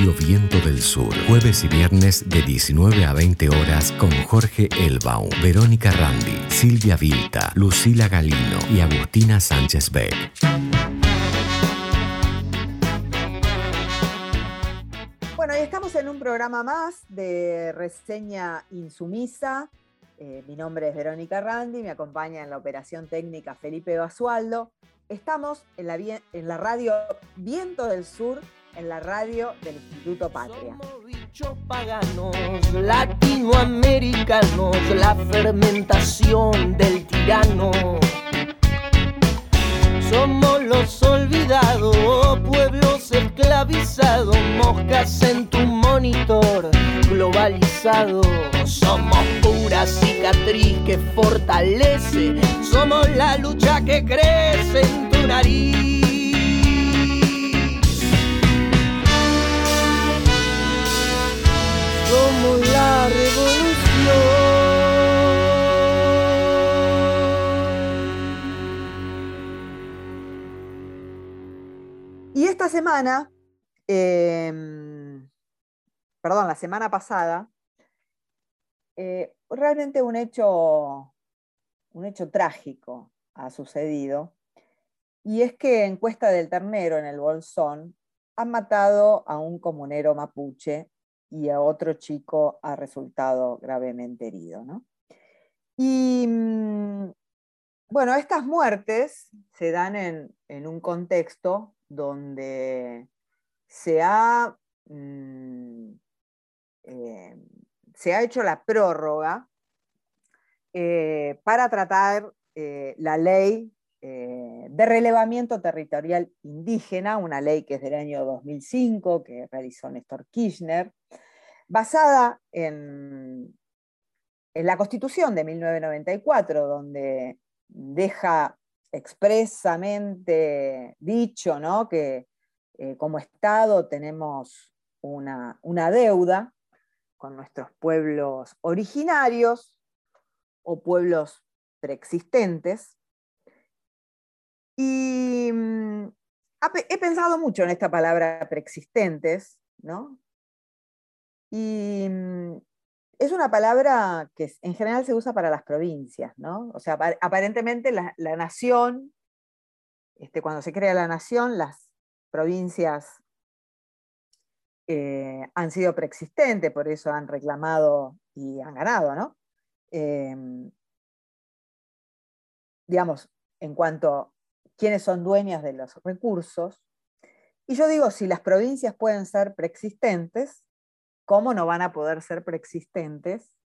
Radio Viento del Sur, jueves y viernes de 19 a 20 horas con Jorge Elbaum, Verónica Randi, Silvia Vilta, Lucila Galino y Agustina Sánchez Beck. Bueno, y estamos en un programa más de reseña insumisa. Eh, mi nombre es Verónica Randi, me acompaña en la operación técnica Felipe Basualdo. Estamos en la radio Viento del Sur, en la radio del Instituto Patria. Somos paganos, latinoamericanos, la fermentación del tirano. Somos los olvidados, pueblos esclavizados, moscas en tu monitor globalizado. Somos pura cicatriz que fortalece, somos la lucha que crece en tu nariz. Y esta semana, em, perdón, la semana pasada, eh, realmente un hecho, un hecho trágico ha sucedido. Y es que en Cuesta del Ternero, en el Bolsón, han matado a un comunero mapuche y a otro chico ha resultado gravemente herido. ¿no? Y mm, bueno, estas muertes se dan en, en un contexto donde se ha, mm, eh, se ha hecho la prórroga eh, para tratar eh, la ley eh, de relevamiento territorial indígena, una ley que es del año 2005, que realizó Néstor Kirchner, basada en, la Constitución de 1994, donde deja expresamente dicho ¿no? que eh, como Estado tenemos una, deuda con nuestros pueblos originarios o pueblos preexistentes. Y mm, he pensado mucho en esta palabra preexistentes, ¿no? Y mm, es una palabra que en general se usa para las provincias, ¿no? O sea, aparentemente la, la nación, este, cuando se crea la nación, las provincias eh, han sido preexistentes, por eso han reclamado y han ganado, ¿no? Eh, digamos, en cuanto quiénes son dueñas de los recursos. Y yo digo, si las provincias pueden ser preexistentes, ¿cómo no van a poder ser preexistentes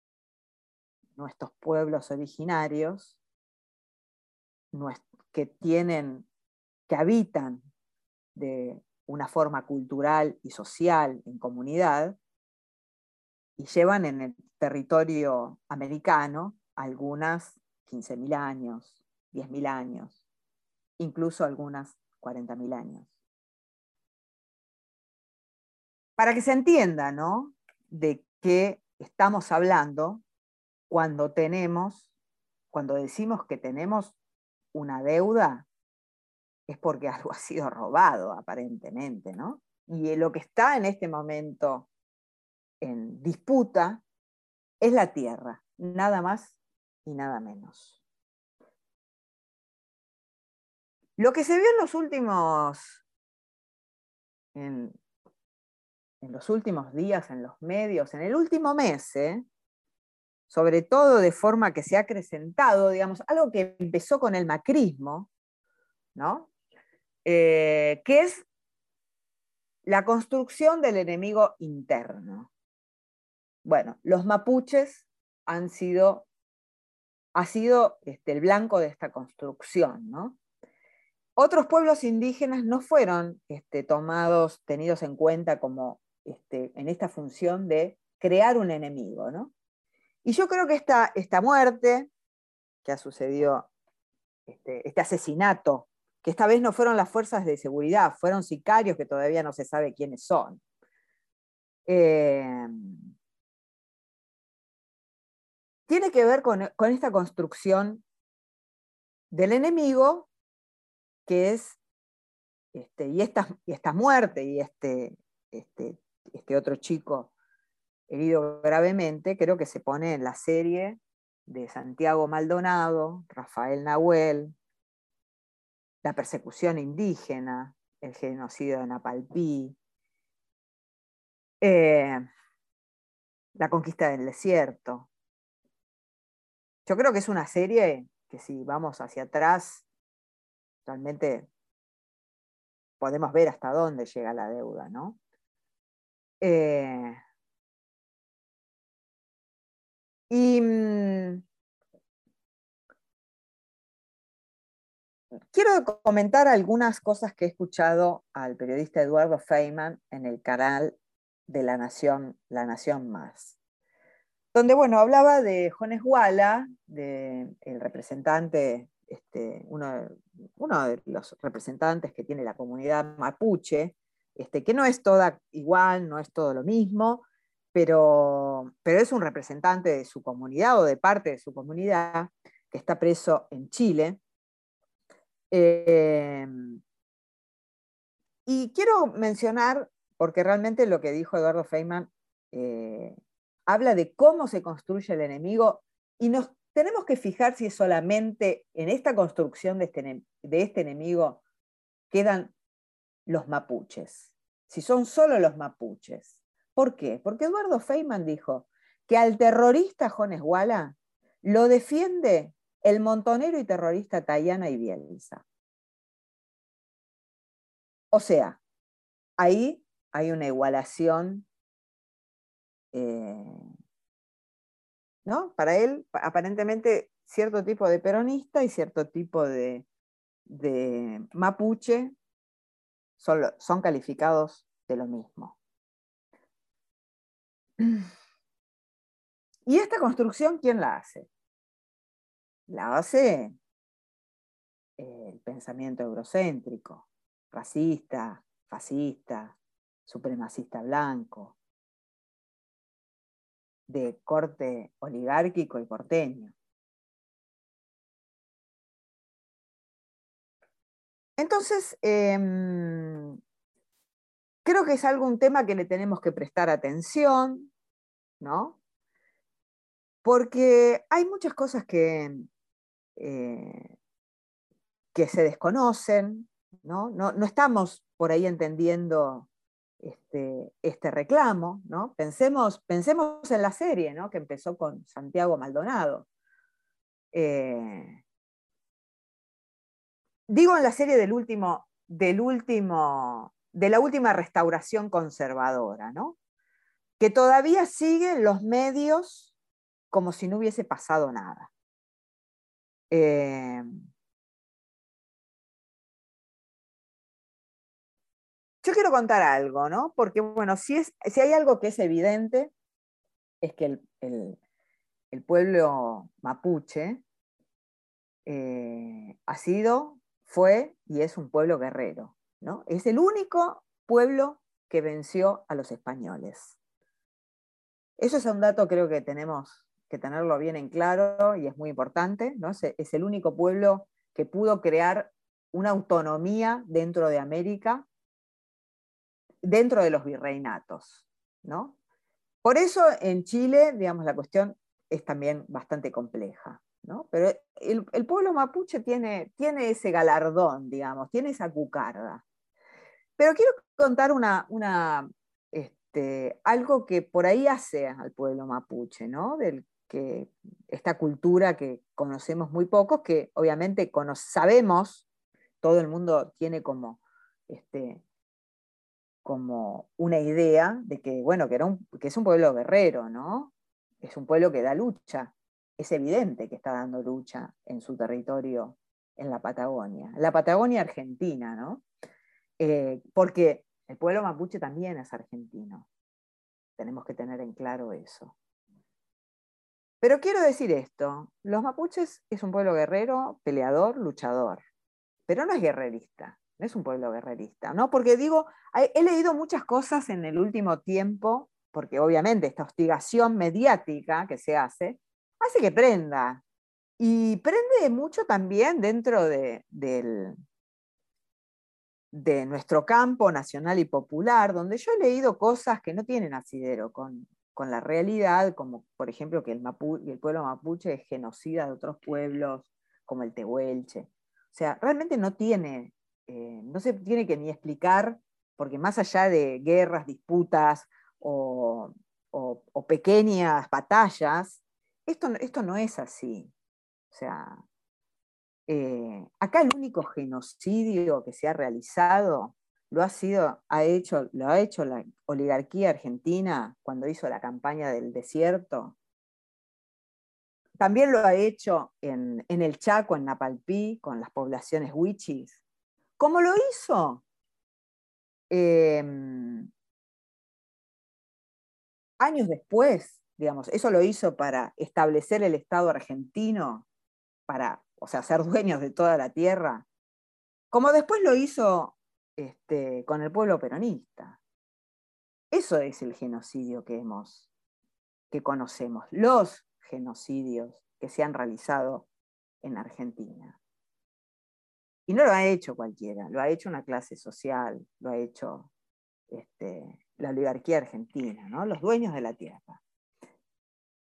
nuestros pueblos originarios que tienen, que habitan de una forma cultural y social en comunidad y llevan en el territorio americano algunas 15.000 años, 10.000 años, incluso algunas 40.000 años. Para que se entienda, ¿no? De qué estamos hablando cuando tenemos, cuando decimos que tenemos una deuda es porque algo ha sido robado, aparentemente, ¿no? Y lo que está en este momento en disputa es la tierra, nada más y nada menos. Lo que se vio en los últimos, en, los últimos días, en los medios, en el último mes, ¿eh? sobre todo de forma que se ha acrecentado, digamos, algo que empezó con el macrismo, ¿no? Eh, que es la construcción del enemigo interno. Bueno, los mapuches han sido, ha sido este, el blanco de esta construcción, ¿no? Otros pueblos indígenas no fueron este, tomados, tenidos en cuenta como este, en esta función de crear un enemigo, ¿no? Y yo creo que esta, esta muerte que ha sucedido, este, este asesinato que esta vez no fueron las fuerzas de seguridad, fueron sicarios que todavía no se sabe quiénes son. Eh, tiene que ver con, con, esta construcción del enemigo, que es este, y, esta, y esta muerte y este, este, este otro chico herido gravemente, creo que se pone en la serie de Santiago Maldonado, Rafael Nahuel, la persecución indígena, el genocidio de Napalpí, eh, la conquista del desierto. Yo creo que es una serie que si vamos hacia atrás, realmente podemos ver hasta dónde llega la deuda, ¿no? Eh, y mm, quiero comentar algunas cosas que he escuchado al periodista Eduardo Feynman en el canal de La Nación, La Nación Más, donde, bueno, hablaba de Jones Walla, de, el representante, este, uno, uno, de los representantes que tiene la comunidad mapuche, este, que no es toda igual, no es todo lo mismo, pero, es un representante de su comunidad o de parte de su comunidad que está preso en Chile. Eh, y quiero mencionar porque realmente lo que dijo Eduardo Feynman eh, habla de cómo se construye el enemigo y nos tenemos que fijar si solamente en esta construcción de este, de este enemigo quedan los mapuches, si son solo los mapuches. ¿Por qué? Porque Eduardo Feynman dijo que al terrorista Jones Walla lo defiende el montonero y terrorista Tayana y Bielsa. O sea, ahí hay una igualación, eh, ¿no? Para él, aparentemente, cierto tipo de peronista y cierto tipo de, mapuche son, calificados de lo mismo. ¿Y esta construcción quién la hace? La hace el pensamiento eurocéntrico, racista, fascista, supremacista blanco, de corte oligárquico y porteño. Entonces, em, creo que es algún tema que le tenemos que prestar atención, ¿no? Porque hay muchas cosas que, eh, que se desconocen, ¿no? ¿no? No estamos por ahí entendiendo este, este, reclamo, ¿no? Pensemos, pensemos en la serie, ¿no? Que empezó con Santiago Maldonado. Eh, digo en la serie del último, del último, de la última restauración conservadora, ¿no? Que todavía siguen los medios como si no hubiese pasado nada. Eh, Yo quiero contar algo, ¿no? Porque, bueno, si, es, si hay algo que es evidente, es que el, pueblo mapuche eh, ha sido, fue y es un pueblo guerrero, ¿no? Es el único pueblo que venció a los españoles. Eso es un dato creo que tenemos que tenerlo bien en claro y es muy importante, ¿no? es el único pueblo que pudo crear una autonomía dentro de América dentro de los virreinatos. ¿no? Por eso en Chile, digamos, la cuestión es también bastante compleja. ¿no? Pero el, pueblo mapuche tiene, tiene ese galardón, digamos, tiene esa cucarda. Pero quiero contar una, una, este, algo que por ahí hace al pueblo mapuche, ¿no? Del que esta cultura que conocemos muy pocos, que obviamente sabemos, todo el mundo tiene como este, como una idea de que, bueno, que, es un pueblo guerrero, ¿no? Es un pueblo que da lucha. Es evidente que está dando lucha en su territorio en la Patagonia, la Patagonia argentina, ¿no? Eh, porque el pueblo mapuche también es argentino. Tenemos que tener en claro eso. Pero quiero decir esto, los mapuches es un pueblo guerrero, peleador, luchador, pero no es guerrerista es un pueblo guerrerista, ¿no? Porque digo, he leído muchas cosas en el último tiempo, porque obviamente esta hostigación mediática que se hace, hace que prenda. Y prende mucho también dentro del, de nuestro campo nacional y popular, donde yo he leído cosas que no tienen asidero con, con la realidad, como por ejemplo que el, el pueblo mapuche es genocida de otros pueblos, como el tehuelche. O sea, realmente no tiene, eh, no se tiene que ni explicar, porque más allá de guerras, disputas o, pequeñas batallas, esto, esto no es así. O sea, eh, acá el único genocidio que se ha realizado lo ha sido, ha hecho, lo ha hecho la oligarquía argentina cuando hizo la campaña del desierto. También lo ha hecho en, el Chaco, en Napalpí, con las poblaciones huichis. ¿Cómo lo hizo? Em, años después, digamos, eso lo hizo para establecer el Estado argentino, para, o sea, ser dueños de toda la tierra, como después lo hizo este, con el pueblo peronista. Eso es el genocidio que hemos, que conocemos, los genocidios que se han realizado en Argentina. Y no lo ha hecho cualquiera, lo ha hecho una clase social, lo ha hecho este, la oligarquía argentina, ¿no? los dueños de la tierra.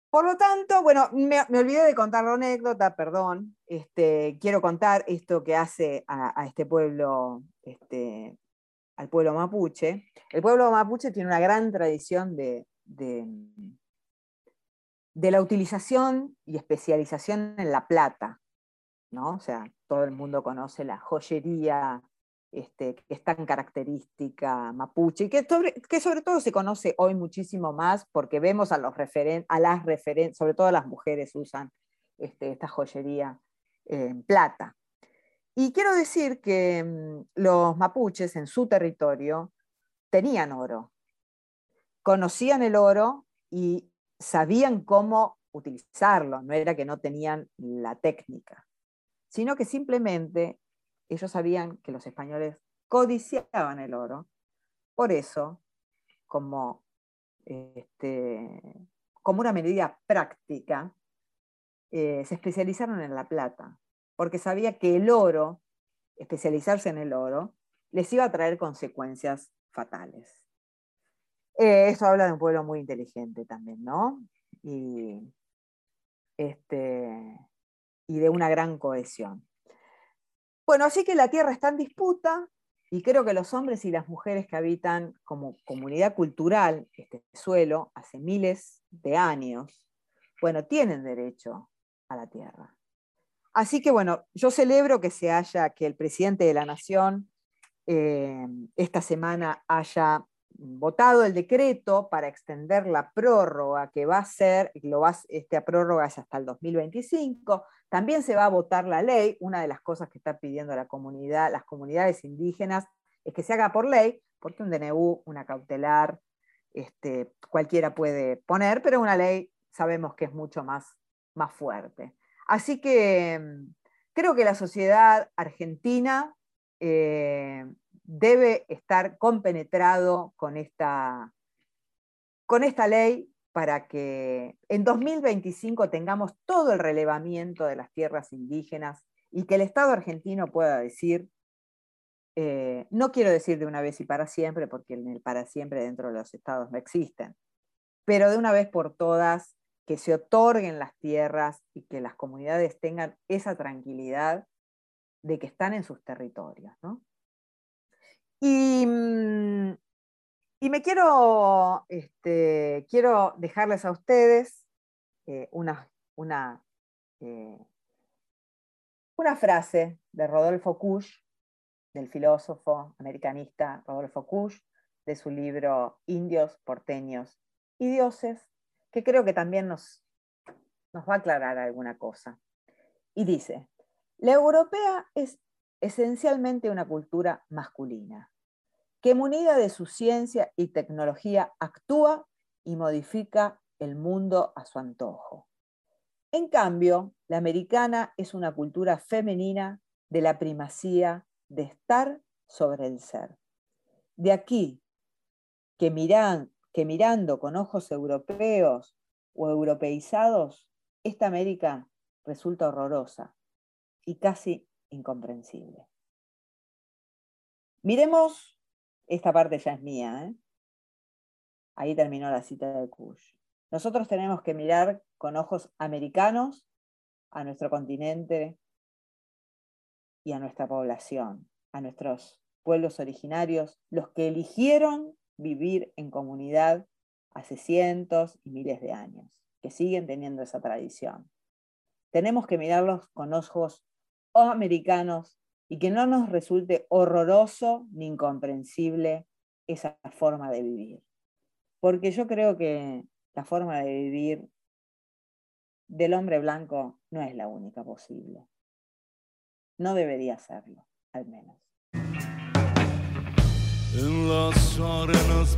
Por lo tanto, bueno, me, olvidé de contar la anécdota, perdón. Este, quiero contar esto que hace a, este pueblo, este, al pueblo mapuche. El pueblo mapuche tiene una gran tradición de, de, la utilización y especialización en la plata. ¿no? O sea, todo el mundo conoce la joyería este, que es tan característica mapuche y que sobre, todo se conoce hoy muchísimo más porque vemos a, los las referentes, sobre todo las mujeres usan este, esta joyería en plata. Y quiero decir que mm, los mapuches en su territorio tenían oro, conocían el oro y sabían cómo utilizarlo, no era que no tenían la técnica, sino que simplemente ellos sabían que los españoles codiciaban el oro. Por eso, como, este, como una medida práctica, eh, se especializaron en la plata, porque sabía que el oro, especializarse en el oro, les iba a traer consecuencias fatales. Eh, esto habla de un pueblo muy inteligente también, ¿no? Y, este, y de una gran cohesión. Bueno, así que la tierra está en disputa y creo que los hombres y las mujeres que habitan como comunidad cultural este suelo hace miles de años, bueno, tienen derecho a la tierra. Así que bueno, yo celebro que se haya, que el presidente de la nación eh, esta semana haya votado el decreto para extender la prórroga que va a ser, lo va, esta prórroga es hasta el 2025. También se va a votar la ley. Una de las cosas que está pidiendo la comunidad, las comunidades indígenas es que se haga por ley, porque un DNU, una cautelar, este, cualquiera puede poner, pero una ley sabemos que es mucho más, más fuerte. Así que mm, creo que la sociedad argentina eh, debe estar compenetrado con esta, con esta ley para que en 2025 tengamos todo el relevamiento de las tierras indígenas y que el Estado argentino pueda decir, eh, no quiero decir de una vez y para siempre, porque el para siempre dentro de los estados no existen, pero de una vez por todas que se otorguen las tierras y que las comunidades tengan esa tranquilidad de que están en sus territorios. ¿no? Mm, y, me quiero, este, quiero dejarles a ustedes eh, una, una, eh, una frase de Rodolfo Kusch, del filósofo americanista Rodolfo Kusch, de su libro Indios, porteños y dioses, que creo que también nos, nos va a aclarar alguna cosa. Y dice, la europea es esencialmente una cultura masculina, que munida de su ciencia y tecnología actúa y modifica el mundo a su antojo. En cambio, la americana es una cultura femenina de la primacía de estar sobre el ser. De aquí que, miran, que mirando con ojos europeos o europeizados, esta América resulta horrorosa y casi incomprensible. Miremos, esta parte ya es mía, ¿eh? ahí terminó la cita de Kush. Nosotros tenemos que mirar con ojos americanos a nuestro continente y a nuestra población, a nuestros pueblos originarios, los que eligieron vivir en comunidad hace cientos y miles de años, que siguen teniendo esa tradición. Tenemos que mirarlos con ojos americanos y que no nos resulte horroroso ni incomprensible esa forma de vivir. Porque yo creo que la forma de vivir del hombre blanco no es la única posible. No debería serlo, al menos. En las arenas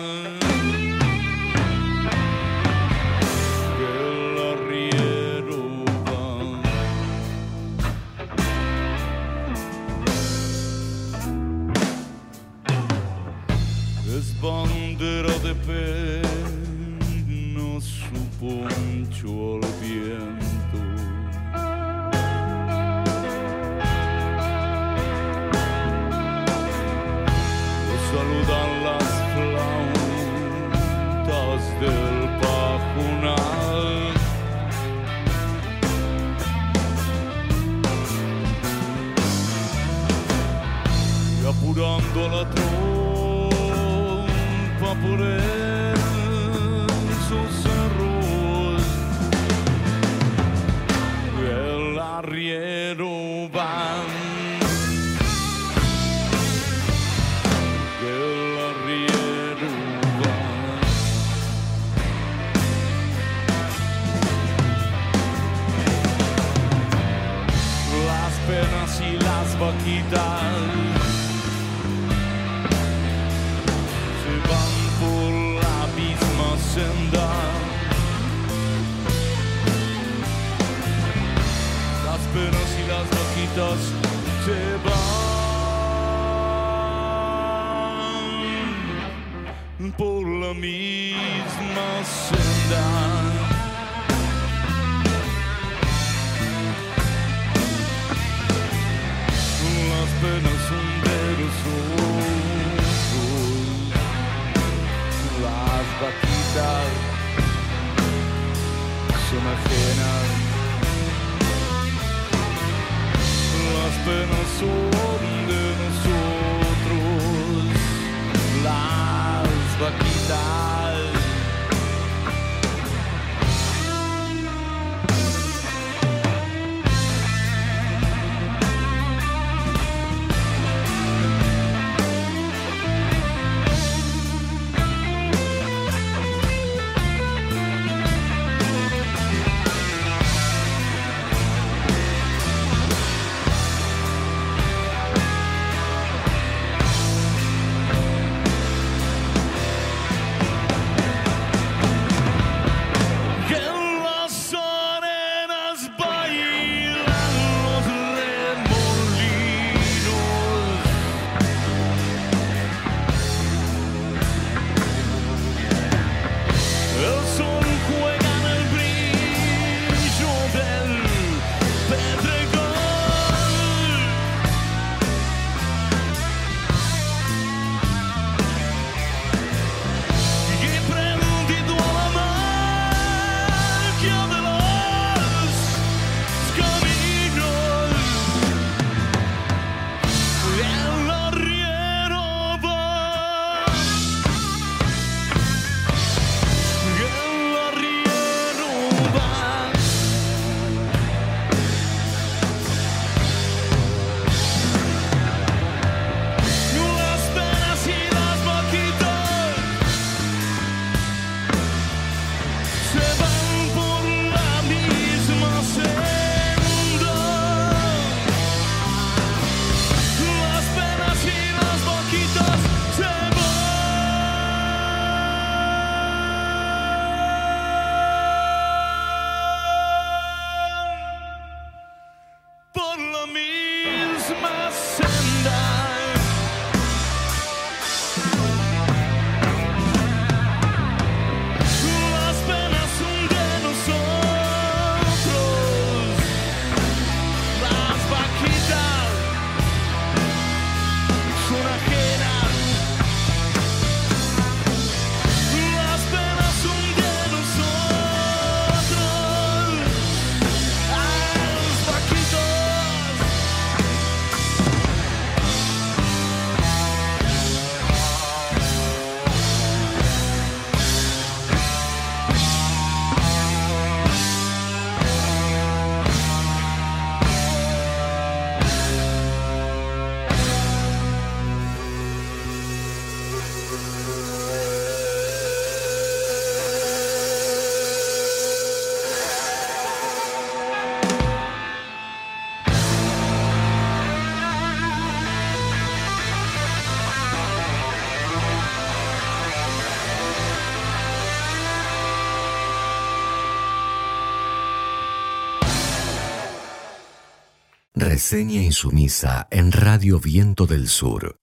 Reseña insumisa en Radio Viento del Sur.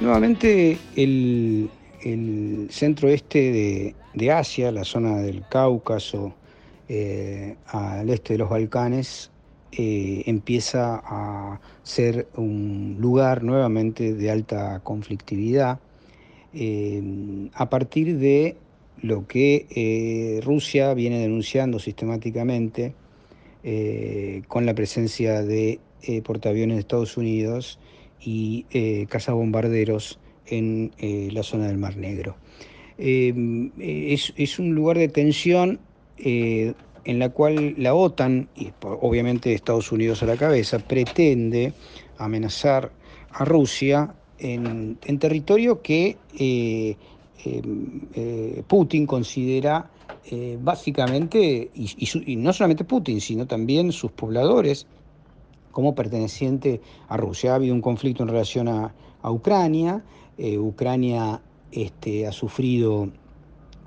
Nuevamente el, centro este de, Asia, la zona del Cáucaso, eh, al este de los Balcanes, eh, empieza a ser un lugar nuevamente de alta conflictividad eh, a partir de lo que Rusia viene denunciando sistemáticamente con la presencia de portaaviones de Estados Unidos y eh, cazabombarderos en eh, la zona del Mar Negro. Eh, es, un lugar de tensión en la cual la OTAN, y obviamente Estados Unidos a la cabeza, pretende amenazar a Rusia en, territorio que Putin considera básicamente, y no solamente Putin, sino también sus pobladores, como perteneciente a Rusia. Ha habido un conflicto en relación a, Ucrania. Eh, Ucrania este, ha sufrido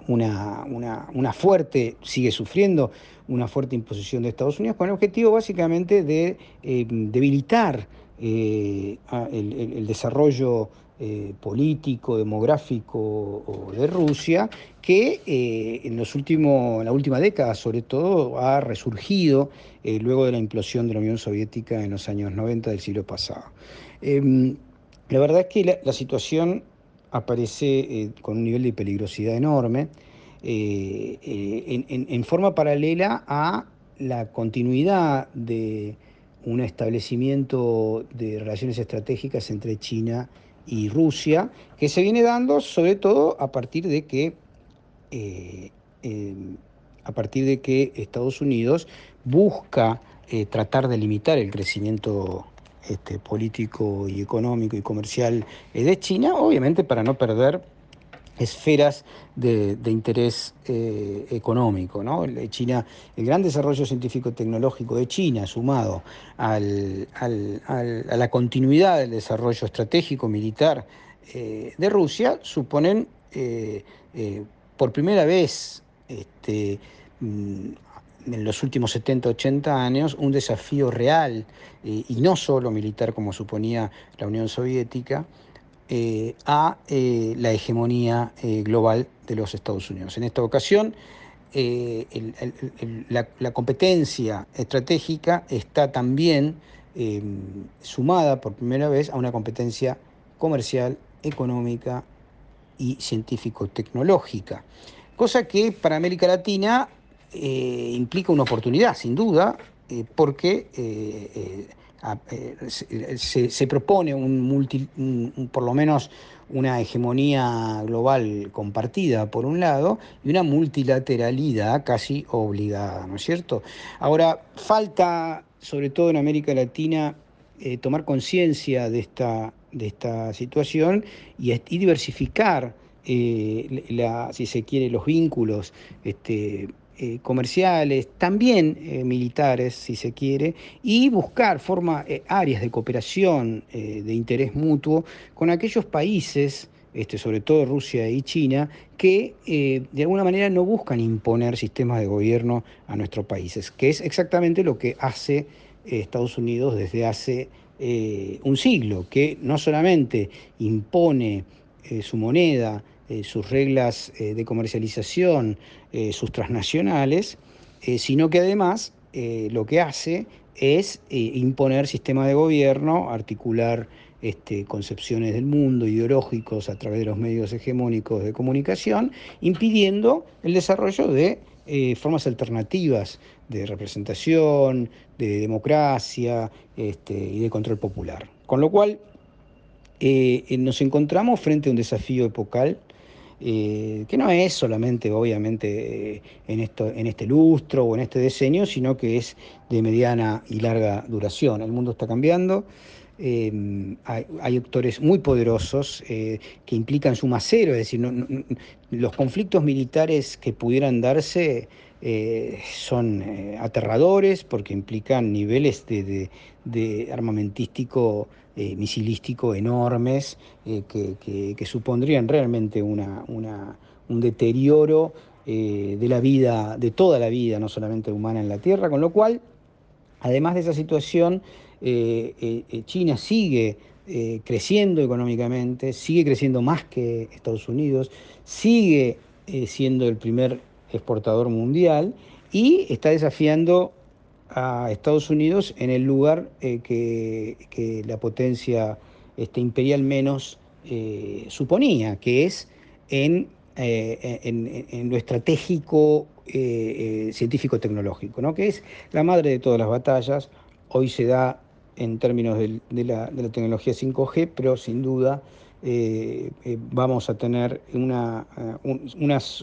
una, fuerte, sigue sufriendo una fuerte imposición de Estados Unidos con el objetivo básicamente de eh, debilitar eh, el, desarrollo político, demográfico de Rusia, que en, los últimos, en la última década sobre todo ha resurgido eh, luego de la implosión de la Unión Soviética en los años 90 del siglo pasado. Em, la verdad es que la, situación aparece eh, con un nivel de peligrosidad enorme, eh, en, forma paralela a la continuidad de un establecimiento de relaciones estratégicas entre China y Rusia, que se viene dando sobre todo a partir de que em, a partir de que Estados Unidos busca eh, tratar de limitar el crecimiento este, político y económico y comercial eh, de China, obviamente para no perder esferas de, interés eh, económico. ¿no? China, el gran desarrollo científico-tecnológico de China, sumado a la continuidad del desarrollo estratégico militar de Rusia, suponen por primera vez este, mm, en los últimos 70, 80 años un desafío real eh, y no solo militar como suponía la Unión Soviética eh, a eh, la hegemonía global de los Estados Unidos. En esta ocasión, la, competencia estratégica está también sumada por primera vez a una competencia comercial, económica y científico-tecnológica, cosa que para América Latina eh, implica una oportunidad, sin duda, eh, porque eh, se, propone un, por lo menos una hegemonía global compartida por un lado y una multilateralidad casi obligada, ¿no es cierto? Ahora, falta, sobre todo en América Latina, tomar conciencia de esta, de esta situación y, diversificar, si se quiere, los vínculos este, eh, comerciales, también eh, militares, si se quiere, y buscar forma, eh, áreas de cooperación de interés mutuo con aquellos países, este, sobre todo Rusia y China, que de alguna manera no buscan imponer sistemas de gobierno a nuestros países, que es exactamente lo que hace Estados Unidos desde hace un siglo, que no solamente impone su moneda, eh, sus reglas eh, de comercialización, eh, sus transnacionales, sino que además lo que hace es imponer sistema de gobierno, articular este, concepciones del mundo, ideológicos a través de los medios hegemónicos de comunicación, impidiendo el desarrollo de formas alternativas de representación, de democracia este, y de control popular. Con lo cual, nos encontramos frente a un desafío epocal eh, que no es solamente obviamente eh, en, esto, en este lustro o en este diseño, sino que es de mediana y larga duración. El mundo está cambiando, eh, hay, actores muy poderosos que implican suma cero, es decir, los conflictos militares que pudieran darse son aterradores porque implican niveles de, armamentístico, eh, misilístico enormes que, supondrían realmente una, un deterioro de la vida, de toda la vida, no solamente humana en la Tierra, con lo cual, además de esa situación, China sigue creciendo económicamente, sigue creciendo más que Estados Unidos, sigue siendo el primer exportador mundial y está desafiando a Estados Unidos en el lugar eh, que, la potencia este, imperial menos eh, suponía, que es en, eh, en, lo estratégico científico-tecnológico, ¿no? que es la madre de todas las batallas. Hoy se da en términos de, la, tecnología 5G, pero sin duda vamos a tener una, eh,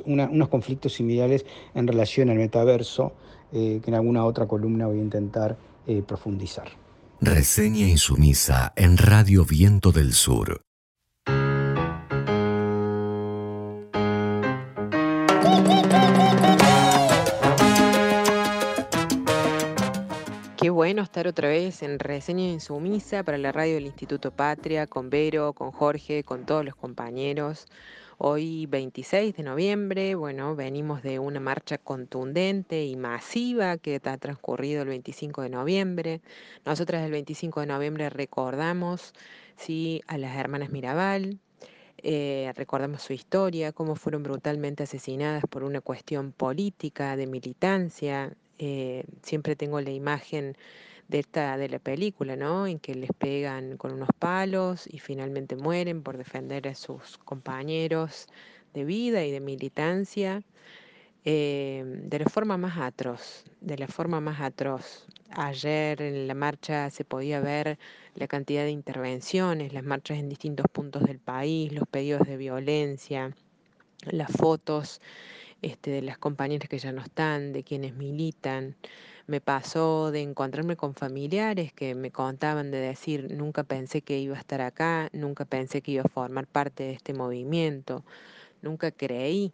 unos conflictos similares en relación al metaverso, que en alguna otra columna voy a intentar profundizar. Reseña insumisa en Radio Viento del Sur. Qué bueno estar otra vez en Reseña Insumisa para la radio del Instituto Patria, con Vero, con Jorge, con todos los compañeros. Hoy 26 de noviembre, bueno, venimos de una marcha contundente y masiva que ha transcurrido el 25 de noviembre. Nosotras el 25 de noviembre recordamos sí, a las hermanas Mirabal, eh, recordamos su historia, cómo fueron brutalmente asesinadas por una cuestión política, de militancia, eh, siempre tengo la imagen de esta de la película, ¿no? En que les pegan con unos palos y finalmente mueren por defender a sus compañeros de vida y de militancia. Eh, de la forma más atroz, de la forma más atroz. Ayer en la marcha se podía ver la cantidad de intervenciones, las marchas en distintos puntos del país, los pedidos de violencia, las fotos este, de las compañeras que ya no están, de quienes militan. Me pasó de encontrarme con familiares que me contaban de decir, nunca pensé que iba a estar acá, nunca pensé que iba a formar parte de este movimiento, nunca creí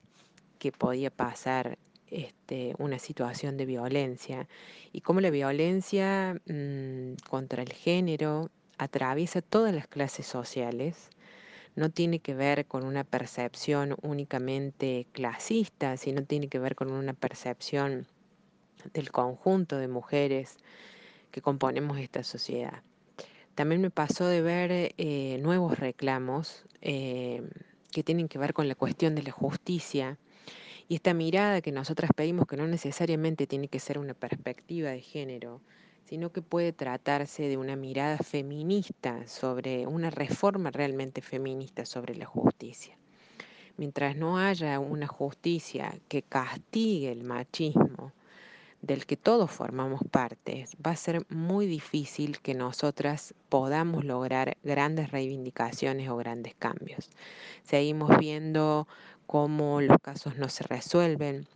que podía pasar este, una situación de violencia y cómo la violencia mm, contra el género atraviesa todas las clases sociales no tiene que ver con una percepción únicamente clasista, sino tiene que ver con una percepción del conjunto de mujeres que componemos esta sociedad. También me pasó de ver eh, nuevos reclamos eh, que tienen que ver con la cuestión de la justicia y esta mirada que nosotras pedimos que no necesariamente tiene que ser una perspectiva de género, sino que puede tratarse de una mirada feminista sobre una reforma realmente feminista sobre la justicia. Mientras no haya una justicia que castigue el machismo del que todos formamos parte, va a ser muy difícil que nosotras podamos lograr grandes reivindicaciones o grandes cambios. Seguimos viendo cómo los casos no se resuelven,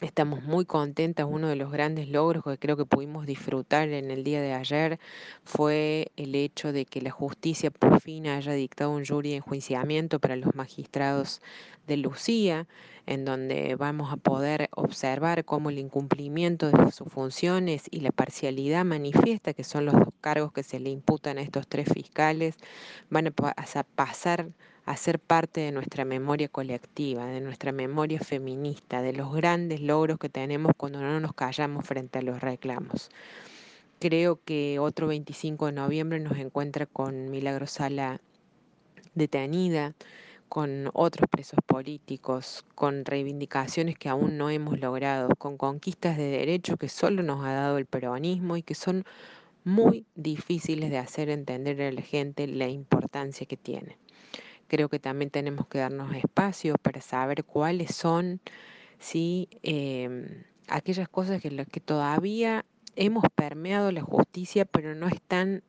Estamos muy contentas. Uno de los grandes logros que creo que pudimos disfrutar en el día de ayer fue el hecho de que la justicia por fin haya dictado un jury de enjuiciamiento para los magistrados de Lucía, en donde vamos a poder observar cómo el incumplimiento de sus funciones y la parcialidad manifiesta, que son los dos cargos que se le imputan a estos tres fiscales, van a pasar a ser parte de nuestra memoria colectiva, de nuestra memoria feminista, de los grandes logros que tenemos cuando no nos callamos frente a los reclamos. Creo que otro 25 de noviembre nos encuentra con Milagro Sala detenida, con otros presos políticos, con reivindicaciones que aún no hemos logrado, con conquistas de derechos que solo nos ha dado el peronismo y que son muy difíciles de hacer entender a la gente la importancia que tienen. Creo que también tenemos que darnos espacio para saber cuáles son ¿sí? Em, aquellas cosas que, que todavía hemos permeado la justicia, pero no están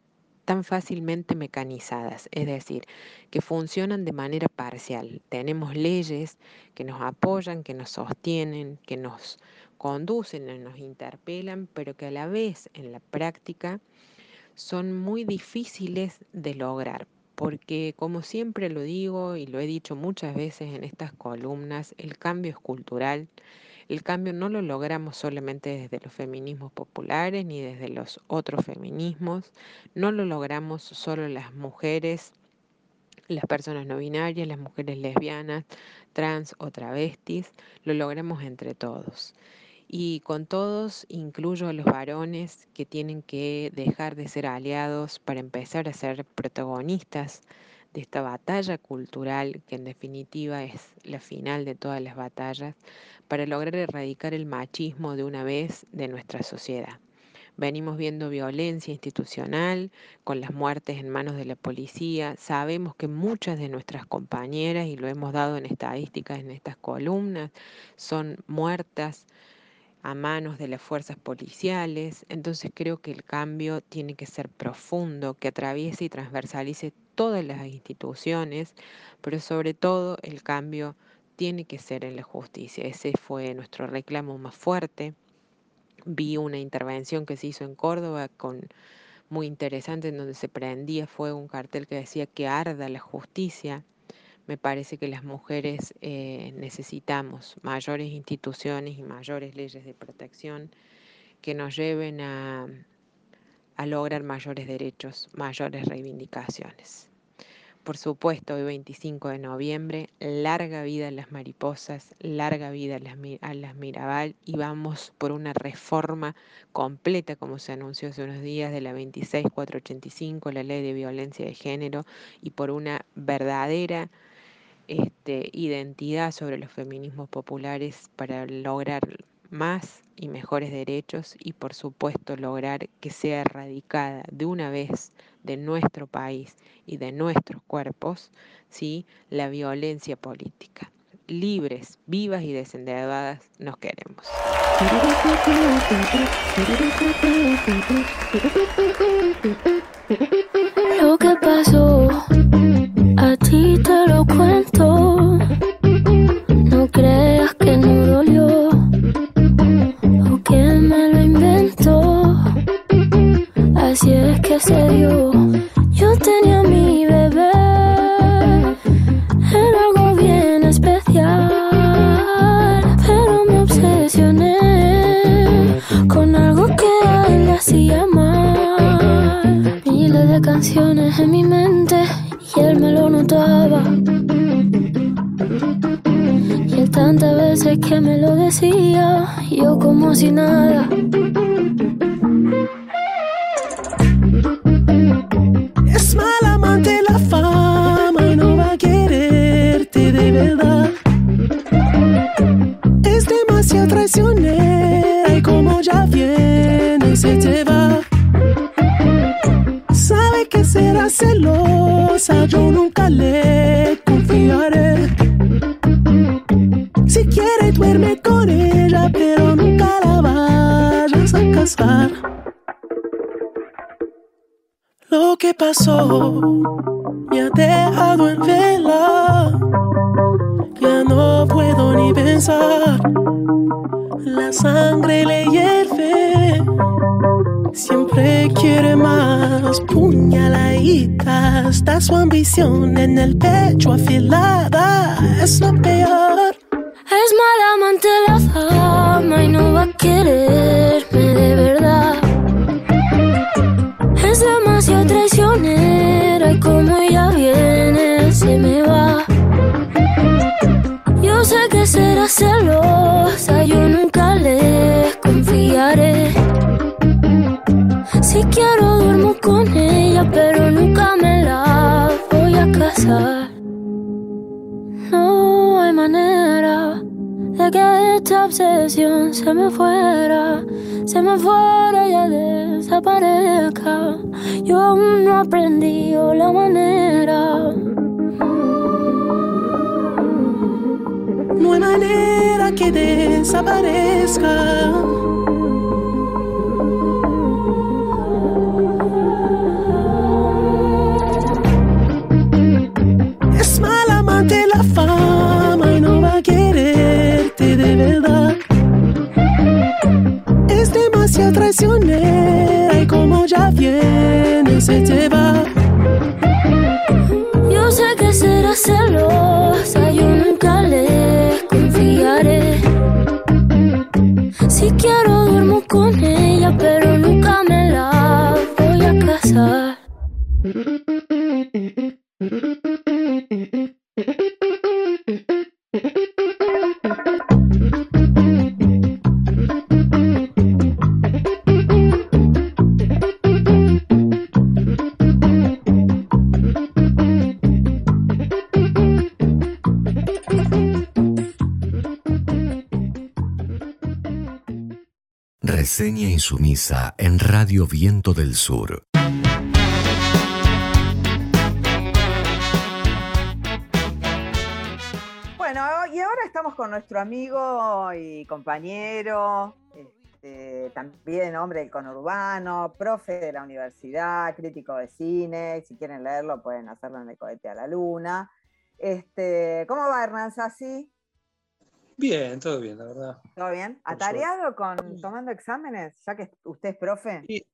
tan fácilmente mecanizadas, es decir, que funcionan de manera parcial. Tenemos leyes que nos apoyan, que nos sostienen, que nos conducen, nos interpelan, pero que a la vez en la práctica son muy difíciles de lograr porque como siempre lo digo y lo he dicho muchas veces en estas columnas, el cambio es cultural, El cambio no lo logramos solamente desde los feminismos populares ni desde los otros feminismos, no lo logramos solo las mujeres, las personas no binarias, las mujeres lesbianas, trans o travestis, lo logramos entre todos. Y con todos incluyo a los varones que tienen que dejar de ser aliados para empezar a ser protagonistas de esta batalla cultural que en definitiva es la final de todas las batallas para lograr erradicar el machismo de una vez de nuestra sociedad. Venimos viendo violencia institucional con las muertes en manos de la policía. Sabemos que muchas de nuestras compañeras, y lo hemos dado en estadísticas en estas columnas, son muertas a manos de las fuerzas policiales. Entonces creo que el cambio tiene que ser profundo, que atraviese y transversalice todas las instituciones, pero sobre todo el cambio tiene que ser en la justicia. Ese fue nuestro reclamo más fuerte. Vi una intervención que se hizo en Córdoba con muy interesante en donde se prendía fuego un cartel que decía que arda la justicia me parece que las mujeres eh, necesitamos mayores instituciones y mayores leyes de protección que nos lleven a, a lograr mayores derechos, mayores reivindicaciones. Por supuesto, hoy 25 de noviembre, larga vida a las mariposas, larga vida a las, a las, Mirabal y vamos por una reforma completa, como se anunció hace unos días, de la 26485, la ley de violencia de género, y por una verdadera este, identidad sobre los feminismos populares para lograr más y mejores derechos y por supuesto lograr que sea erradicada de una vez de nuestro país y de nuestros cuerpos ¿sí? la violencia política. Libres, vivas y desendeudadas nos queremos. Pasó No creas que no dolió o que me lo inventó. Así es que se dio. Yo tenía mi bebé. Era algo bien especial. Pero me obsesioné con algo que a él le hacía mal. Miles de canciones en mi mente y él me lo notaba. Veces que me lo decía, yo como si nada. Es mal amante la fama y no va a quererte de verdad. Es demasiado traicionera y como ya viene se te pasó me ha dejado en vela. Ya no puedo ni pensar. La sangre le hierve. Siempre quiere más. Puñaladita. Está su ambición en el pecho afilada. Es lo peor. Traicionera y como ya viene se te va. En Radio Viento del Sur. Bueno, y ahora estamos con nuestro amigo y compañero, este, también hombre del conurbano, profe de la universidad, crítico de cine. Si quieren leerlo, pueden hacerlo en el cohete a la luna. Este, ¿Cómo va Hernán Sassi? Bien, todo bien, la verdad. ¿Todo bien? ¿Atareado con tomando exámenes? Ya que usted es profe. Y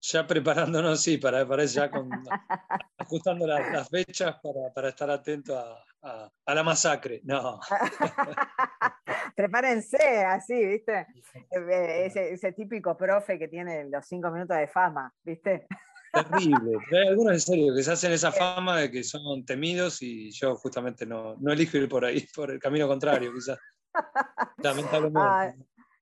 ya preparándonos, sí, para, para ya con- ajustando las, las fechas para, para estar atento a, a- a la masacre. No, Prepárense, así, ¿viste? Eh, Ese, ese típico profe que tiene los cinco minutos de fama, ¿viste? terrible. Hay algunos en serio que se hacen esa fama de que son temidos y yo justamente no, no elijo ir por ahí, por el camino contrario, quizás. Lamentablemente. Ah,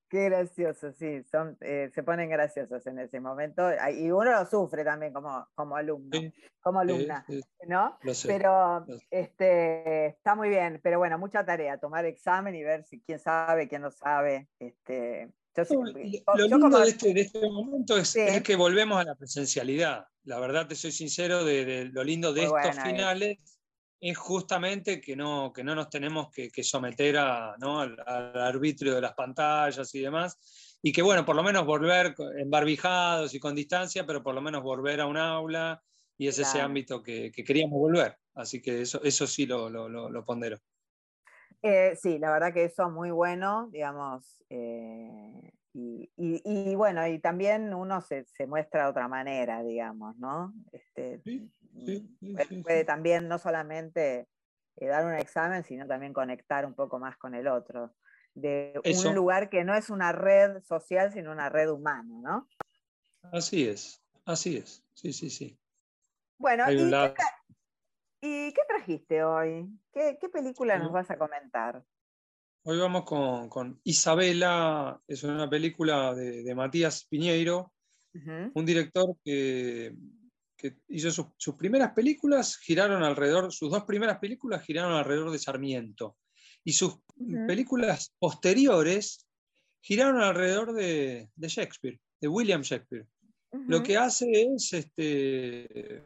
qué gracioso, sí, son, eh, se ponen graciosos en ese momento y uno lo sufre también como, como alumno, Sí, como alumna, sí, ¿no? lo sé. Pero lo sé. este, está muy bien, pero bueno, mucha tarea, tomar examen y ver si quién sabe, quién no sabe. Este, yo, sé- No, y yo- Lo yo lindo como- de este, de este momento es, que volvemos a la presencialidad. La verdad, te soy sincero, de, de lo lindo de Muy estos buena finales es justamente que no, que no nos tenemos que, que someter a, ¿no? al, al arbitrio de las pantallas y demás. Y que, bueno, por lo menos volver embarbijados y con distancia, pero por lo menos volver a un aula y es ese ámbito que, que queríamos volver. Así que eso, eso sí lo, lo, lo, lo pondero. Eh, sí, la verdad que eso es muy bueno, digamos, eh, y, y- y bueno, y también uno se, se muestra de otra manera, digamos, ¿no? Este, Sí, sí, sí, puede, también no solamente eh, dar un examen, sino también conectar un poco más con el otro, de Eso. un lugar que no es una red social, sino una red humana, ¿no? Así es, así es. Sí, sí, sí. Bueno, ¿y qué, y trajiste hoy? ¿Qué, qué película nos vas a comentar? Hoy vamos con, con Isabela, es una película de, de Matías Piñeiro, un director que, que hizo sus, sus primeras películas, giraron alrededor, sus dos primeras películas giraron alrededor de Sarmiento, y sus Ujú. películas posteriores giraron alrededor de, de Shakespeare, de William Shakespeare. Lo ujú. que hace es este,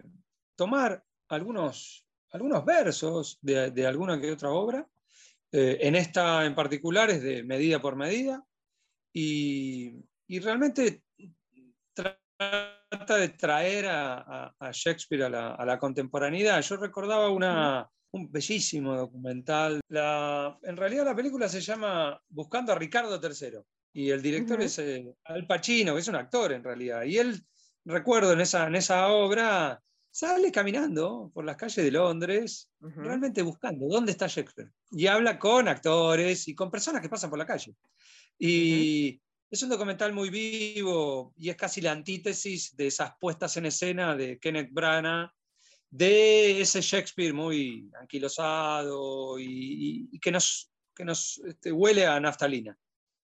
tomar algunos, algunos versos de, de alguna que otra obra, eh, en esta en particular es de medida por medida, y, y realmente trata de traer a, a- a Shakespeare a la, a la contemporaneidad. Yo recordaba una, un bellísimo documental. La, en realidad la película se llama Buscando a Ricardo III, y el director Ujú. es eh, Al Pacino, que es un actor en realidad, y él, recuerdo en esa, en esa obra, sale caminando por las calles de Londres, Ujú. realmente buscando dónde está Shakespeare. Y habla con actores y con personas que pasan por la calle. Y es un documental muy vivo y es casi la antítesis de esas puestas en escena de Kenneth Branagh, de ese Shakespeare muy anquilosado y, y- que nos, que nos este, huele a naftalina.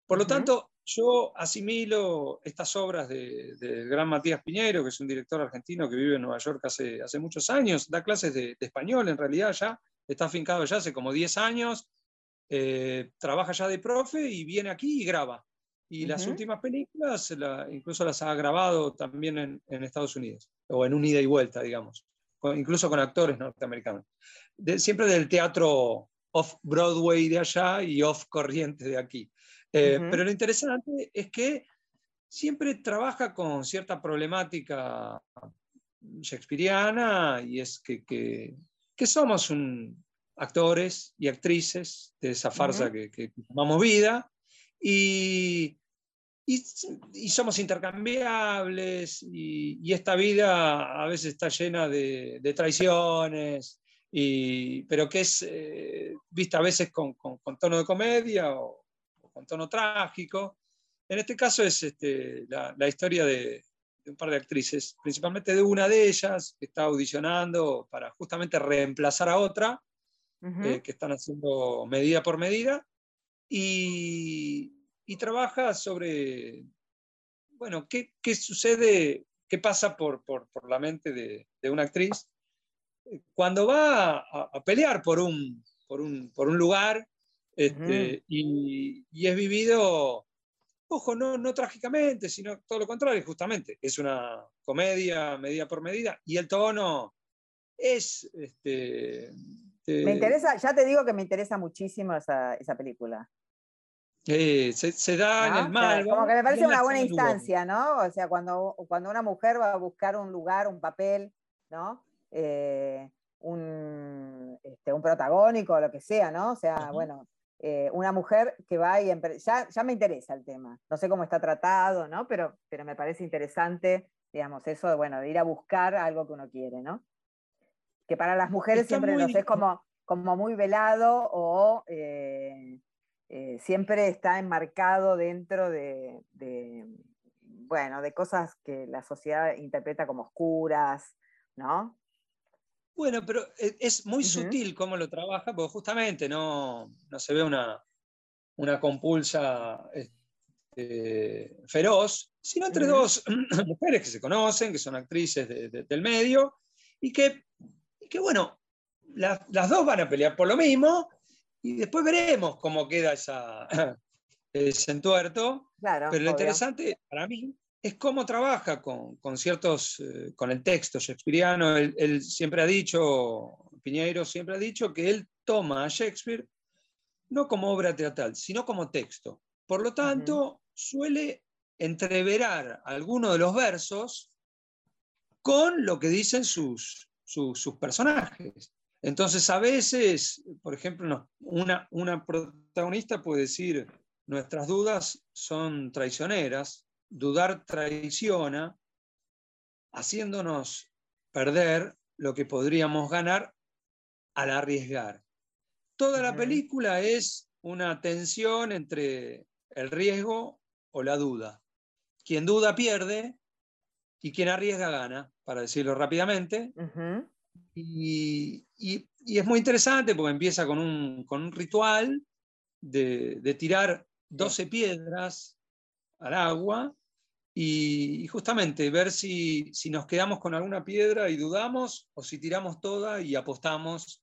Por lo tanto, yo asimilo estas obras de- del gran Matías Piñero, que es un director argentino que vive en Nueva York hace, hace muchos años, da clases de, de español en realidad ya, está afincado ya hace como 10 años, eh, trabaja ya de profe y viene aquí y graba. Y las Ujú. últimas películas la- incluso las ha grabado también en, en Estados Unidos, o en un ida y vuelta, digamos, con- incluso con actores norteamericanos. De- siempre del teatro off-Broadway de allá y off-corriente de aquí. Eh, Ujú. Pero lo interesante es que siempre trabaja con cierta problemática shakespeariana y es que, que- que somos un- actores y actrices de esa farsa Ujú. que, que llamamos vida y, y, y somos intercambiables y, y esta vida a veces está llena de, de traiciones, y, pero que es eh, vista a veces con, con- con tono de comedia o, o con tono trágico. En este caso es este, la, la historia de, de un par de actrices, principalmente de una de ellas que está audicionando para justamente reemplazar a otra, Ujú. eh, que están haciendo medida por medida, y, y trabaja sobre, bueno, qué, qué sucede, qué pasa por, por, por la mente de, de una actriz eh, cuando va a, a pelear por un, por un, por un lugar este, y, y es vivido Ojo, no, no trágicamente, sino todo lo contrario, justamente. Es una comedia medida por medida y el tono es... Este, me interesa, ya te digo que me interesa muchísimo esa, esa película. Eh, se, da en el mal. como que me parece una buena instancia, ¿no? O sea, cuando, cuando una mujer va a buscar un lugar, un papel, ¿no? Eh, un, este, un protagónico, lo que sea, ¿no? O sea, bueno, eh, una mujer que va y ya, ya me interesa el tema. No sé cómo está tratado, ¿no? Pero, pero me parece interesante, digamos, eso de, bueno, de ir a buscar algo que uno quiere, ¿no? Que para las mujeres siempre nos es como, como muy velado o eh, siempre está enmarcado dentro de, bueno, de cosas que la sociedad interpreta como oscuras, ¿no? Bueno, pero e, es muy sutil cómo lo trabaja, porque justamente no, se ve una, una compulsa este, feroz, sino entre dos mujeres que se conocen, que son actrices del medio, y que, que bueno, las dos van a pelear por lo mismo, y después veremos cómo queda esa, ese entuerto. Claro, Pero lo interesante para mí es cómo trabaja con, ciertos, eh, con el texto shakespeariano. Él, siempre ha dicho, Piñeiro siempre ha dicho que él toma a Shakespeare no como obra teatral, sino como texto. Por lo tanto, suele entreverar algunos de los versos con lo que dicen sus, sus personajes. Entonces, a veces, por ejemplo, una, una protagonista puede decir, nuestras dudas son traicioneras, dudar traiciona, haciéndonos perder lo que podríamos ganar al arriesgar. Toda la película es una tensión entre el riesgo o la duda. Quien duda pierde y quien arriesga gana, para decirlo rápidamente. Y, es muy interesante porque empieza con un, ritual de, tirar 12 piedras al agua y, justamente ver si, nos quedamos con alguna piedra y dudamos o si tiramos toda y apostamos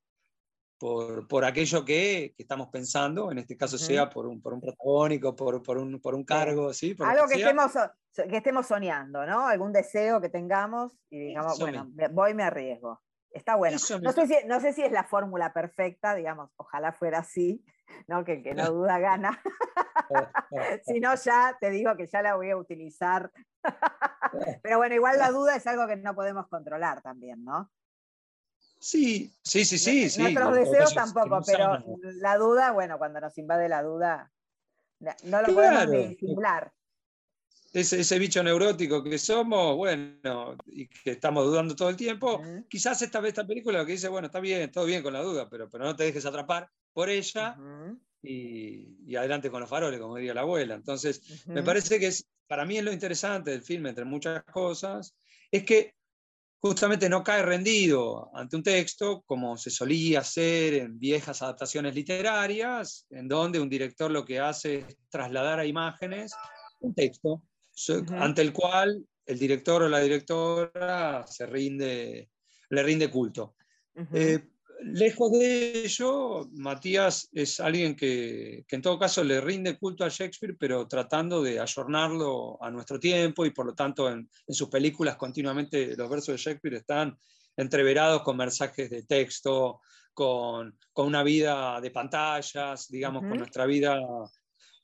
por, aquello que, estamos pensando, en este caso sea por un, por un protagónico, por, un, por un cargo, ¿sí? Algo que, estemos, que estemos soñando, ¿no? Algún deseo que tengamos y digamos, bueno, voy me arriesgo. Está bueno. No sé, si, no sé, si, es la fórmula perfecta, digamos, ojalá fuera así, ¿no? que el que no duda gana. si no, ya te digo que ya la voy a utilizar. Pero bueno, igual la duda es algo que no podemos controlar también, ¿no? Sí, sí, sí, sí. sí. Nuestros deseos tampoco, pero la duda, bueno, cuando nos invade la duda, no lo podemos disimular ese, bicho neurótico que somos, bueno, y que estamos dudando todo el tiempo, quizás esta vez esta película lo que dice, bueno, está bien, todo bien con la duda, pero, pero no te dejes atrapar por ella y, adelante con los faroles, como diría la abuela. Entonces, me parece que es, para mí es lo interesante del filme, entre muchas cosas, es que justamente no cae rendido ante un texto como se solía hacer en viejas adaptaciones literarias, en donde un director lo que hace es trasladar a imágenes un texto ante el cual el director o la directora se rinde, le rinde culto. Eh, lejos de ello, Matías es alguien que, en todo caso le rinde culto a Shakespeare, pero tratando de ayornarlo a nuestro tiempo y por lo tanto en, sus películas continuamente los versos de Shakespeare están entreverados con mensajes de texto, con, una vida de pantallas, digamos, con nuestra vida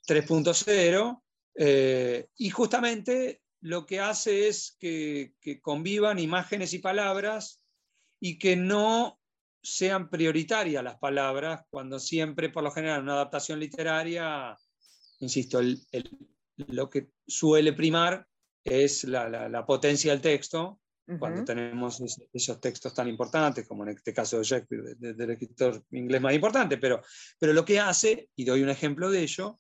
3.0. Eh, y justamente lo que hace es que, convivan imágenes y palabras y que no sean prioritarias las palabras, cuando siempre, por lo general, en una adaptación literaria, insisto, lo que suele primar es la, potencia del texto, cuando tenemos esos textos tan importantes, como en este caso de Shakespeare, del escritor inglés más importante, pero, pero lo que hace, y doy un ejemplo de ello,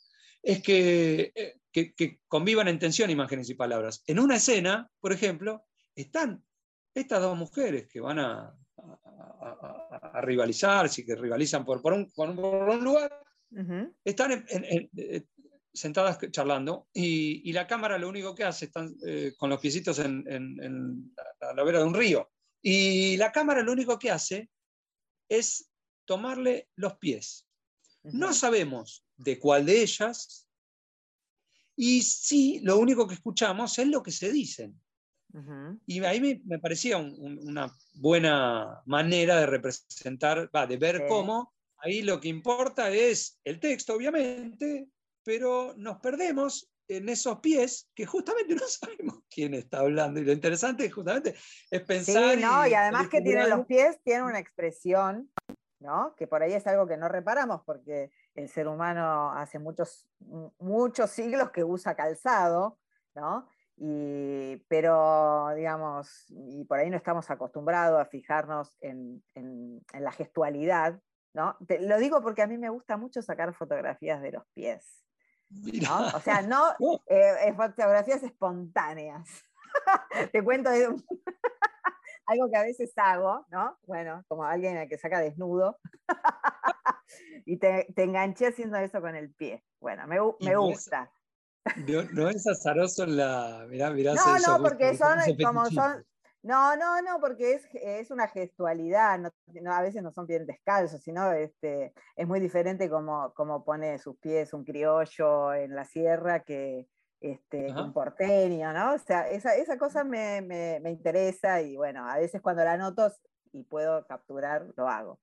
es que, eh, que, convivan en tensión imágenes y palabras. En una escena, por ejemplo, están estas dos mujeres que van a, a, rivalizar, si que rivalizan por, por, un, lugar, están eh, sentadas charlando y, la cámara lo único que hace, están eh, con los piecitos en, la, la, vera de un río, y la cámara lo único que hace es tomarle los pies. No sabemos de cuál de ellas Y sí, lo único que escuchamos es lo que se dicen. Y ahí me, me parecía un- un- una buena manera de representar, va, de ver Sí. cómo ahí lo que importa es el texto, obviamente, pero nos perdemos en esos pies que justamente no sabemos quién está hablando. Y lo interesante justamente es Sí, pensar. ¿no? Y además que tienen los pies, tienen una expresión, ¿no? Que por ahí es algo que no reparamos porque el ser humano hace muchos, mu- muchos siglos que usa calzado, ¿no? Y, pero, digamos, y por ahí no estamos acostumbrados a fijarnos en, en- en la gestualidad, ¿no? Te- lo digo porque a mí me gusta mucho sacar fotografías de los pies. ¿no? O sea, no No. eh, eh, fotografías espontáneas. Te cuento de un- algo que a veces hago, ¿no? Bueno, como alguien al que saca desnudo. Y te, te enganché haciendo eso con el pie. Bueno, me, me gusta. No, no es azaroso la. Mirá, mirá. No, no, porque son esos como son. No, no, no, porque es, es una gestualidad, no, no, a veces no son bien descalzos, sino este, es muy diferente como, como pone sus pies un criollo en la sierra que este, un porteño, ¿no? O sea, esa, esa cosa me, me- me interesa y bueno, a veces cuando la noto y puedo capturar, lo hago.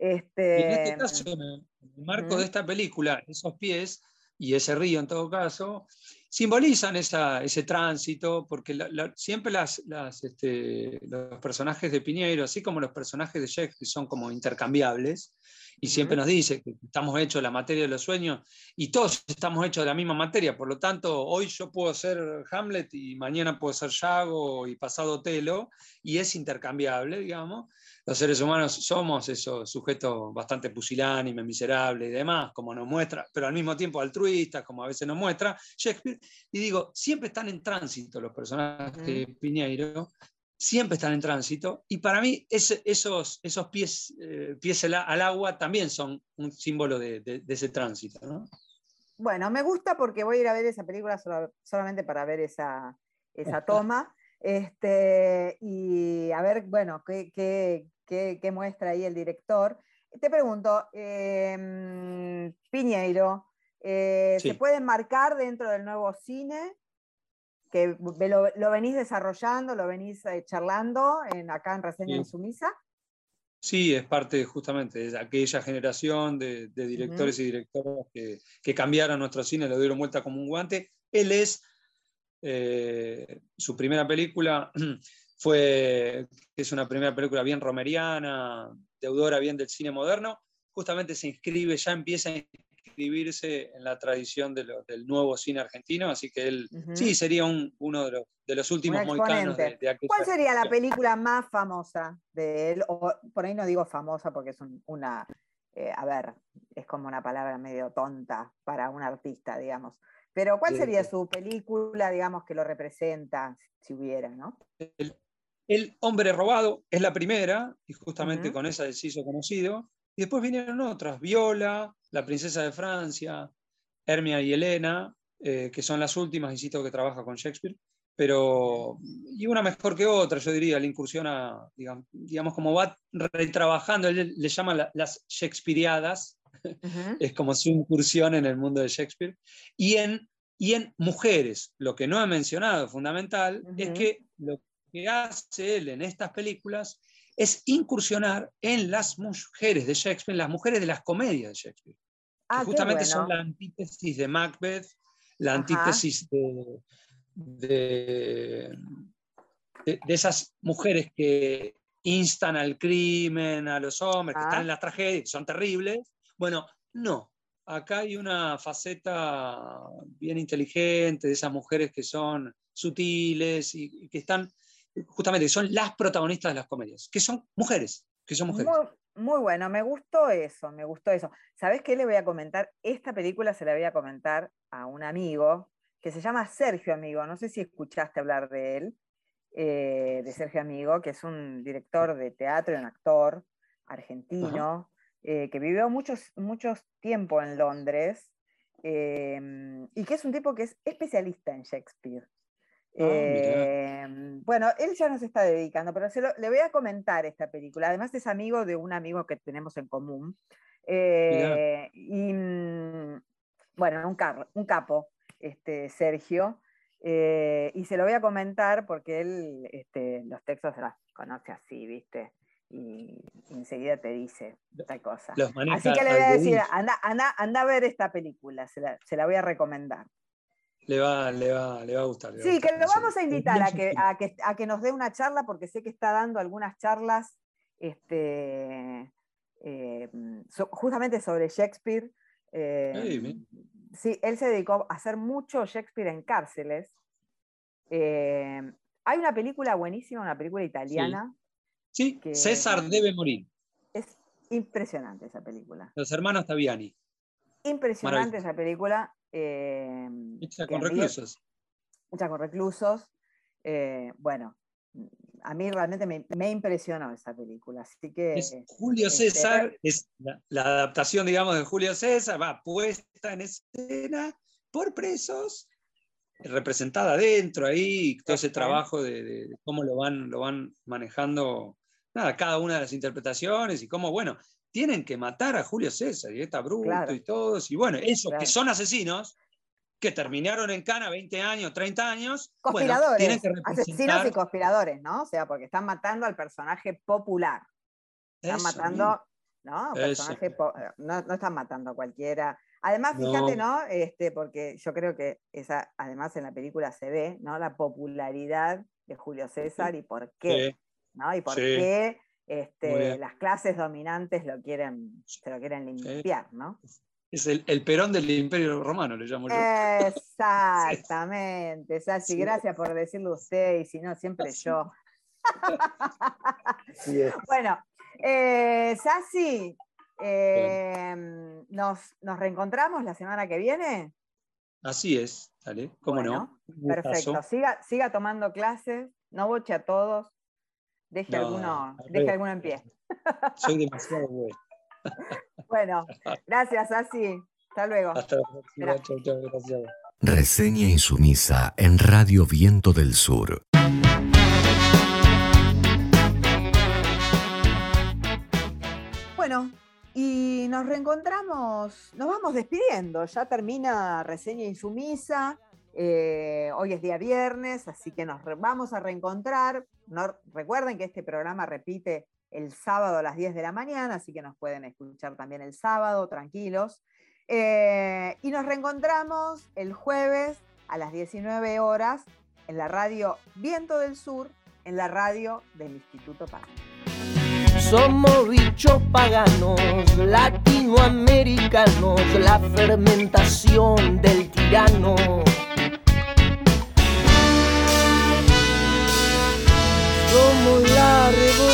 Y en Este, este caso, en el marco de esta película, esos pies y ese río en todo caso, simbolizan esa- ese tránsito, porque la- la- siempre las, las, este, los personajes de Piñeiro, así como los personajes de Shakespeare, son como intercambiables, y siempre nos dice que estamos hechos de la materia de los sueños, y todos estamos hechos de la misma materia, por lo tanto, hoy yo puedo ser Hamlet y mañana puedo ser Yago y pasado Otelo, y es intercambiable, digamos. Los seres humanos somos esos sujetos bastante pusilánimes, miserables y demás, como nos muestra, pero al mismo tiempo altruistas, como a veces nos muestra Shakespeare. Y digo, siempre están en tránsito los personajes de Piñeiro, siempre están en tránsito. Y para mí esos, esos pies, eh, pies al, al agua también son un símbolo de, de- de ese tránsito. ¿no? Bueno, me gusta porque voy a ir a ver esa película sola- solamente para ver esa, esa toma. Este, y a ver, bueno, qué, qué- qué- qué muestra ahí el director. Te pregunto, em, Piñeiro, eh, Sí. ¿se puede marcar dentro del nuevo cine? Que lo, lo venís desarrollando, lo venís eh, charlando en, acá en Reseña Sí. en Sumisa. Sí, es parte justamente de aquella generación de, de directores y directoras que, que cambiaron nuestro cine, lo dieron vuelta como un guante. Él es, eh, su primera película fue, es una primera película bien romeriana, deudora bien del cine moderno, justamente se inscribe, ya empieza a inscribirse en la tradición de lo- del nuevo cine argentino, así que él sí sería un- uno de los, de los últimos moicanos de, de aquella ¿Cuál sería la película más famosa de él? O por ahí no digo famosa porque es un- una, eh, a ver, es como una palabra medio tonta para un artista, digamos. Pero ¿cuál sería su película, digamos, que lo representa, si hubiera, ¿no? El hombre robado es la primera, y justamente con esa se hizo conocido. Y después vinieron otras, Viola, La princesa de Francia, Hermia y Elena, eh, que son las últimas, insisto, que trabaja con Shakespeare. Pero, y una mejor que otra, yo diría, la incursión a, digamos, digamos como va retrabajando, él le llama la- las Shakespeareadas, es como su incursión en el mundo de Shakespeare, y en, y en mujeres. Lo que no he mencionado, fundamental, es que lo que hace él en estas películas es incursionar en las mujeres de Shakespeare, en las mujeres de las comedias de Shakespeare, que Ah, justamente bueno. son la antítesis de Macbeth, la Ajá. antítesis de, de- de- de esas mujeres que instan al crimen, a los hombres, que Ah. están en las tragedias, que son terribles. Bueno, no. Acá hay una faceta bien inteligente de esas mujeres que son sutiles y, y que están, justamente, son las protagonistas de las comedias, que son mujeres, que son mujeres. Muy, muy bueno, me gustó eso, me gustó eso. ¿Sabés qué le voy a comentar? Esta película se la voy a comentar a un amigo que se llama Sergio Amigo. No sé si escuchaste hablar de él, eh, de Sergio Amigo, que es un director de teatro y un actor argentino, eh, que vivió muchos, muchos tiempo en Londres eh, y que es un tipo que es especialista en Shakespeare. Ah. Eh, bueno, él ya nos está dedicando, pero se lo- le voy a comentar esta película. Además es amigo de un amigo que tenemos en común. Eh, y mm, bueno, un, un capo. este, Sergio, eh, y se lo voy a comentar porque él este, los textos se los conoce así, ¿viste? Y, enseguida te dice tal cosa. Así que le voy a decir, anda, anda, a ver esta película, se la, se la voy a recomendar. Le va, le va, le va a gustar. sí, que lo vamos a invitar a que, a, que, a que, nos dé una charla, porque sé que está dando algunas charlas este, eh, justamente sobre Shakespeare. Eh, sí, él se dedicó a hacer mucho Shakespeare en cárceles. Eh, hay una película buenísima, una película italiana. Sí, César debe morir. Es impresionante esa película. Los hermanos Taviani. Impresionante esa película. Mucha con reclusos. Con reclusos. bueno, a mí realmente me, impresionó esa película. Así que, Julio este, César, es la, adaptación, digamos, de Julio César, va puesta en escena por presos, representada dentro ahí, todo ese trabajo de, cómo lo van, lo van manejando, nada, cada una de las interpretaciones y cómo, bueno, tienen que matar a Julio César y está bruto y todos, y bueno, esos que son asesinos, que terminaron en Cana 20 años, 30 años. Conspiradores, asesinos y conspiradores, ¿no? O sea, porque están matando al personaje popular. Están matando, ¿no? Personaje no, no, están matando a cualquiera. Además, fíjate, ¿no? Este, porque yo creo que esa, además en la película se ve, ¿no? La popularidad de Julio César y por qué, ¿no? Y por qué este, las clases dominantes lo quieren, se lo quieren limpiar, ¿no? Es el, Perón del Imperio Romano, le llamo yo. Exactamente, es así. Gracias por decirlo usted y si no, siempre yo. bueno, eh, Sassi, em, ¿nos, reencontramos la semana que viene? Así es, dale, cómo no. Perfecto, siga, siga tomando clases, no boche a todos, deje, alguno, deje alguno en pie. Soy demasiado bueno. Bueno, gracias, así. Hasta luego. Hasta luego. Gracias. Reseña insumisa en Radio Viento del Sur. Bueno, y nos reencontramos, nos vamos despidiendo. Ya termina Reseña Insumisa. Eh, hoy es día viernes, así que nos vamos a reencontrar. No, recuerden que este programa repite el sábado a las 10 de la mañana, así que nos pueden escuchar también el sábado, tranquilos. Eh, y nos reencontramos el jueves a las 19 horas en la radio Viento del Sur, en la radio del Instituto Paz. Somos bichos paganos, latinoamericanos, la fermentación del tirano arriba.